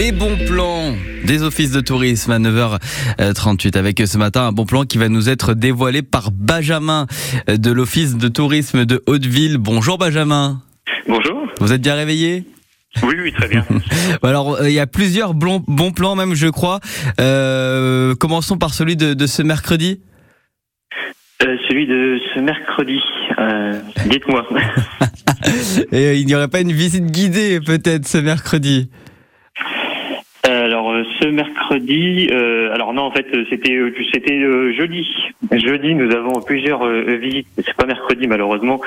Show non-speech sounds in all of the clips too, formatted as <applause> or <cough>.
Les bons plans des offices de tourisme à 9h38 avec ce matin un bon plan qui va nous être dévoilé par Benjamin de l'office de tourisme de Hauteville. Bonjour Benjamin. Bonjour. Vous êtes bien réveillé? Oui, oui, très bien. <laughs> Alors, euh, il y a plusieurs bons, bons plans même, je crois. Euh, commençons par celui de, de ce mercredi. Euh, celui de ce mercredi. Euh, Dites-moi. <laughs> Et euh, il n'y aurait pas une visite guidée peut-être ce mercredi? Euh, alors euh, ce mercredi, euh, alors non en fait euh, c'était euh, c'était euh, jeudi. Jeudi nous avons plusieurs euh, visites. C'est pas mercredi malheureusement.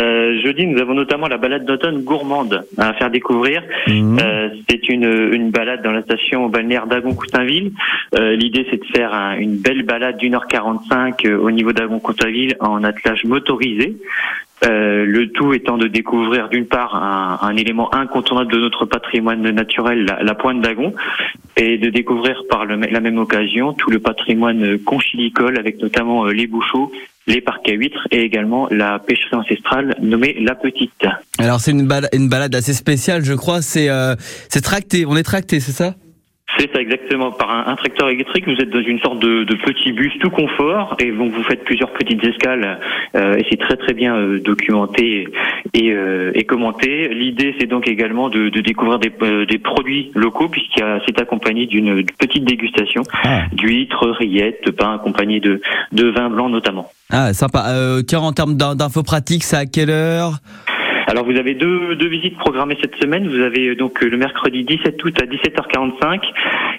Euh, jeudi nous avons notamment la balade d'automne gourmande à faire découvrir. Mhm. Euh, c'est une, une balade dans la station balnéaire d'Agon-Coutainville. Euh, L'idée, c'est de faire un- une belle balade d'une heure 45 euh, au niveau d'Agon-Coutainville en attelage motorisé. Euh, le tout étant de découvrir d'une part un, un élément incontournable de notre patrimoine naturel, la, pointe d'Agon, et de découvrir par le- la même occasion tout le patrimoine conchilicole avec notamment euh, les bouchots, les parcs à huîtres et également la pêcherie ancestrale nommée La Petite. Alors c'est une balade, une balade assez spéciale, je crois. C'est euh, tracté. On est tracté, c'est ça? C'est ça exactement. Par un, un tracteur électrique, vous êtes dans une sorte de, de petit bus tout confort et donc vous faites plusieurs petites escales euh, et c'est très très bien euh, documenté et, euh, et commenté. L'idée c'est donc également de, de découvrir des, euh, des produits locaux puisqu'il y a- c'est accompagné d'une petite dégustation Ah. d'huîtres, rillettes, de pain accompagné de, de vin blanc notamment. Ah, sympa. Euh, tiens, en termes d'in- d'infos pratiques, c'est à quelle heure? Alors vous avez deux, deux visites programmées cette semaine. Vous avez euh, donc euh, le mercredi 17 août à 17h45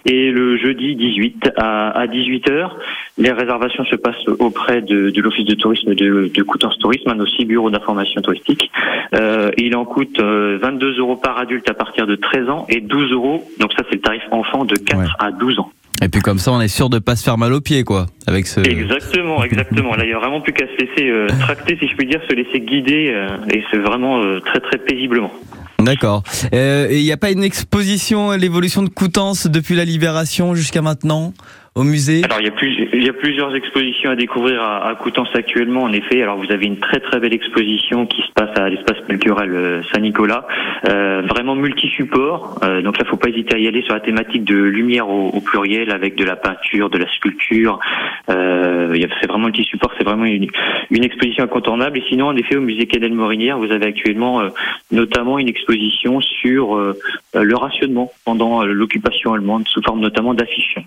et le jeudi 18 à, à 18h. Les réservations se passent auprès de, de l'office de tourisme de, de Coutances Tourisme, un aussi bureau d'information touristique. Euh, il en coûte euh, 22 euros par adulte à partir de 13 ans et 12 euros. Donc ça c'est le tarif enfant de 4 Ouais. à 12 ans. Et puis comme ça, on est sûr de pas se faire mal aux pieds, quoi, avec ce. Exactement, exactement. Là, il y a vraiment plus qu'à se laisser euh, <laughs> tracter, si je puis dire, se laisser guider, euh, et c'est vraiment euh, très très paisiblement. D'accord. Euh, il n'y a pas une exposition, euh, l'évolution de Coutances depuis la libération jusqu'à maintenant? Au musée? Alors il y a plus, il y a plusieurs expositions à découvrir à, à Coutances actuellement. En effet, alors vous avez une très très belle exposition qui se passe à l'espace culturel euh, Saint-Nicolas, euh, vraiment multi-support. Euh, donc là, faut pas hésiter à y aller sur la thématique de lumière au, au pluriel avec de la peinture, de la sculpture. Euh, c'est vraiment multi-support, c'est vraiment une, une exposition incontournable. Et sinon, en effet, au musée Cadel Morinière, vous avez actuellement euh, notamment une exposition sur euh, le rationnement pendant l'occupation allemande sous forme notamment d'affiches.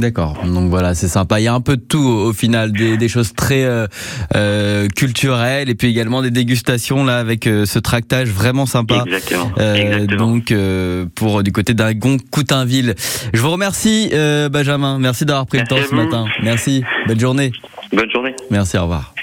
D'accord. Donc voilà, c'est sympa. Il y a un peu de tout au, final, des, des choses très euh, euh, culturelles et puis également des dégustations là avec euh, ce tractage vraiment sympa. Exactement. Exactement. donc pour du côté d'Agon Coutainville. Je vous remercie Benjamin. Merci d'avoir pris Merci le temps ce matin. Merci. Belle journée. Bonne journée. Merci. Au revoir.